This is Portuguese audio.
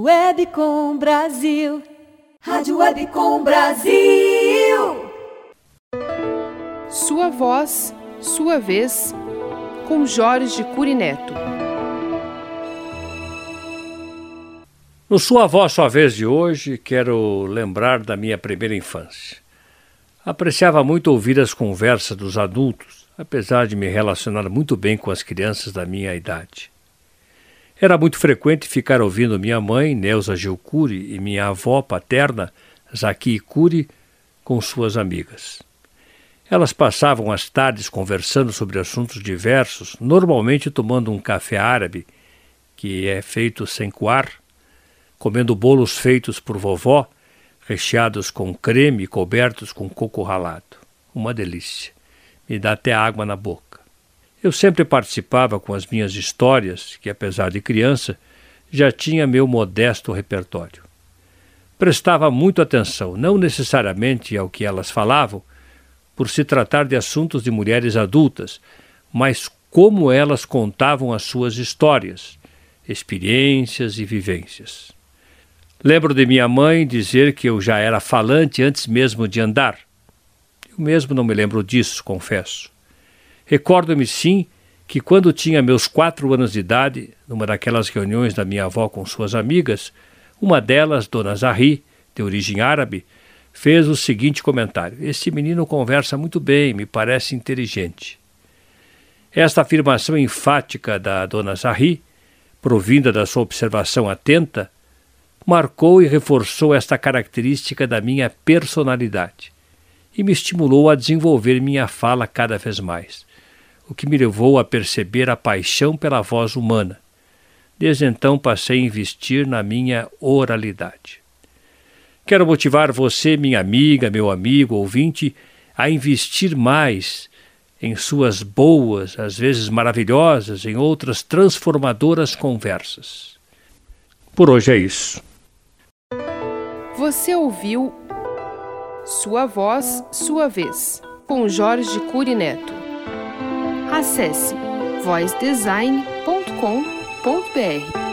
Webcom Brasil. Rádio Webcom Brasil. Sua voz, sua vez, com Jorge Curineto. No Sua Voz, Sua Vez de hoje, quero lembrar da minha primeira infância. Apreciava muito ouvir as conversas dos adultos, apesar de me relacionar muito bem com as crianças da minha idade. Era muito frequente ficar ouvindo minha mãe, Neuza Gilcuri, e minha avó paterna, Zaki Curi, com suas amigas. Elas passavam as tardes conversando sobre assuntos diversos, normalmente tomando um café árabe, que é feito sem coar, comendo bolos feitos por vovó recheados com creme e cobertos com coco ralado. Uma delícia. Me dá até água na boca. Eu sempre participava com as minhas histórias, que apesar de criança, já tinha meu modesto repertório. Prestava muito atenção, não necessariamente ao que elas falavam, por se tratar de assuntos de mulheres adultas, mas como elas contavam as suas histórias, experiências e vivências. Lembro de minha mãe dizer que eu já era falante antes mesmo de andar. Eu mesmo não me lembro disso, confesso. Recordo-me sim que quando tinha meus quatro anos de idade, numa daquelas reuniões da minha avó com suas amigas, uma delas, Dona Zahri, de origem árabe, fez o seguinte comentário: Este menino conversa muito bem, me parece inteligente. Esta afirmação enfática da Dona Zahri, provinda da sua observação atenta, marcou e reforçou esta característica da minha personalidade e me estimulou a desenvolver minha fala cada vez mais, o que me levou a perceber a paixão pela voz humana. Desde então passei a investir na minha oralidade. Quero motivar você, minha amiga, meu amigo, ouvinte, a investir mais em suas boas, às vezes maravilhosas, em outras transformadoras conversas. Por hoje é isso. Você ouviu Sua Voz, Sua Vez, com Jorge Curineto acesse voicedesign.com.br.